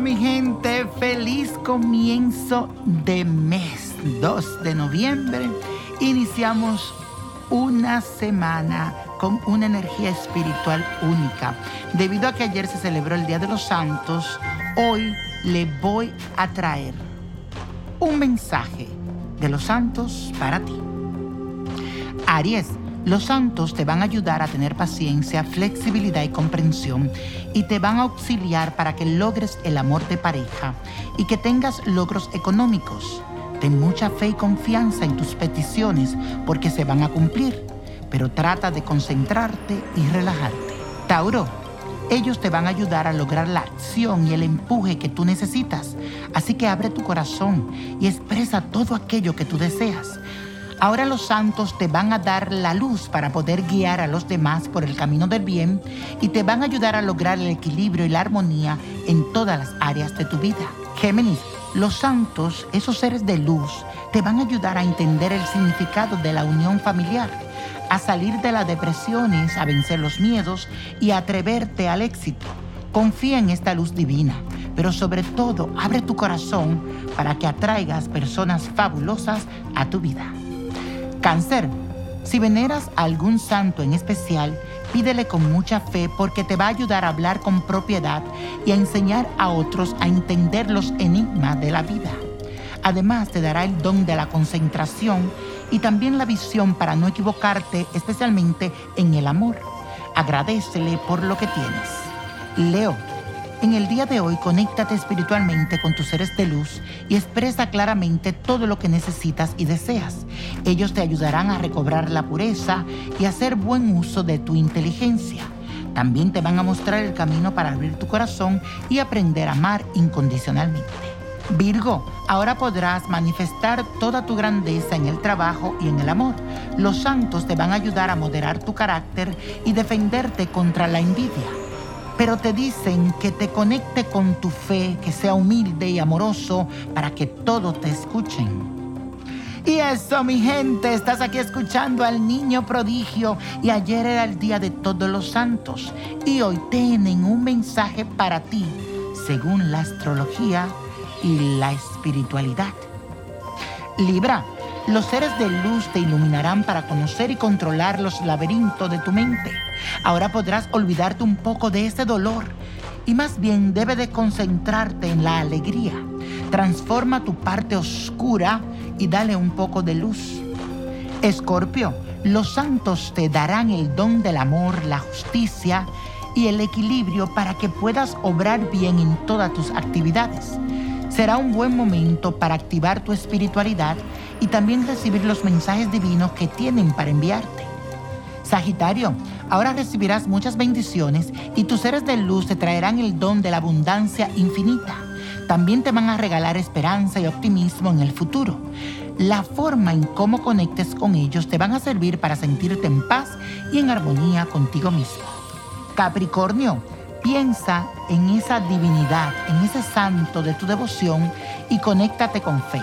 Mi gente, feliz comienzo de mes, 2 de noviembre. Iniciamos una semana con una energía espiritual única. Debido a que ayer se celebró el Día de los Santos, hoy le voy a traer un mensaje de los santos para ti. Aries, los santos te van a ayudar a tener paciencia, flexibilidad y comprensión y te van a auxiliar para que logres el amor de pareja y que tengas logros económicos. Ten mucha fe y confianza en tus peticiones porque se van a cumplir, pero trata de concentrarte y relajarte. Tauro, ellos te van a ayudar a lograr la acción y el empuje que tú necesitas. Así que abre tu corazón y expresa todo aquello que tú deseas. Ahora los santos te van a dar la luz para poder guiar a los demás por el camino del bien y te van a ayudar a lograr el equilibrio y la armonía en todas las áreas de tu vida. Géminis, los santos, esos seres de luz, te van a ayudar a entender el significado de la unión familiar, a salir de las depresiones, a vencer los miedos y a atreverte al éxito. Confía en esta luz divina, pero sobre todo abre tu corazón para que atraigas personas fabulosas a tu vida. Cáncer. Si veneras a algún santo en especial, pídele con mucha fe porque te va a ayudar a hablar con propiedad y a enseñar a otros a entender los enigmas de la vida. Además, te dará el don de la concentración y también la visión para no equivocarte, especialmente en el amor. Agradecele por lo que tienes. Leo. En el día de hoy, conéctate espiritualmente con tus seres de luz y expresa claramente todo lo que necesitas y deseas. Ellos te ayudarán a recobrar la pureza y hacer buen uso de tu inteligencia. También te van a mostrar el camino para abrir tu corazón y aprender a amar incondicionalmente. Virgo, ahora podrás manifestar toda tu grandeza en el trabajo y en el amor. Los santos te van a ayudar a moderar tu carácter y defenderte contra la envidia pero te dicen que te conecte con tu fe, que sea humilde y amoroso para que todos te escuchen. Y eso, mi gente, estás aquí escuchando al niño prodigio y ayer era el día de todos los santos y hoy tienen un mensaje para ti según la astrología y la espiritualidad. Libra, los seres de luz te iluminarán para conocer y controlar los laberintos de tu mente. Ahora podrás olvidarte un poco de ese dolor y más bien debe de concentrarte en la alegría. Transforma tu parte oscura y dale un poco de luz. Escorpio, los santos te darán el don del amor, la justicia y el equilibrio para que puedas obrar bien en todas tus actividades. Será un buen momento para activar tu espiritualidad y también recibir los mensajes divinos que tienen para enviarte. Sagitario, ahora recibirás muchas bendiciones y tus seres de luz te traerán el don de la abundancia infinita. También te van a regalar esperanza y optimismo en el futuro. La forma en cómo conectes con ellos te van a servir para sentirte en paz y en armonía contigo mismo. Capricornio, piensa en esa divinidad, en ese santo de tu devoción y conéctate con fe.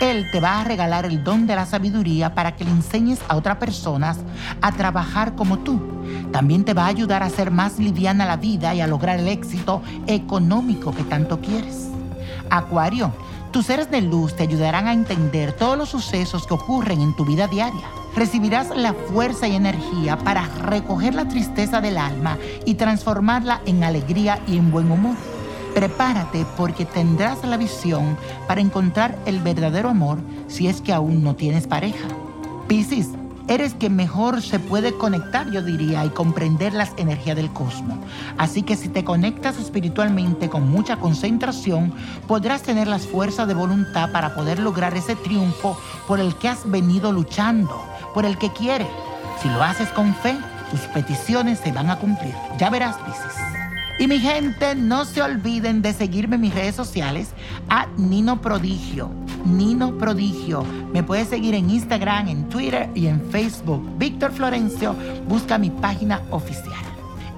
Él te va a regalar el don de la sabiduría para que le enseñes a otras personas a trabajar como tú. También te va a ayudar a hacer más liviana la vida y a lograr el éxito económico que tanto quieres. Acuario, tus seres de luz te ayudarán a entender todos los sucesos que ocurren en tu vida diaria. Recibirás la fuerza y energía para recoger la tristeza del alma y transformarla en alegría y en buen humor. Prepárate porque tendrás la visión para encontrar el verdadero amor si es que aún no tienes pareja. Piscis, eres quien mejor se puede conectar, yo diría, y comprender las energías del cosmos. Así que si te conectas espiritualmente con mucha concentración, podrás tener las fuerzas de voluntad para poder lograr ese triunfo por el que has venido luchando, por el que quieres. Si lo haces con fe, tus peticiones se van a cumplir. Ya verás, Piscis. Y mi gente, no se olviden de seguirme en mis redes sociales a Nino Prodigio. Nino Prodigio. Me puedes seguir en Instagram, en Twitter y en Facebook. Víctor Florencio, busca mi página oficial.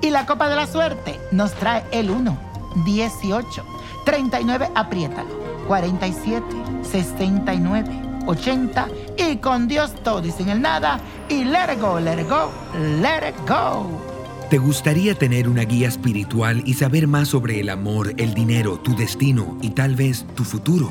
Y la Copa de la Suerte nos trae el 1, 18, 39, apriétalo, 47, 69, 80 y con Dios todo y sin el nada y let it go, let it go, let it go. ¿Te gustaría tener una guía espiritual y saber más sobre el amor, el dinero, tu destino y tal vez tu futuro?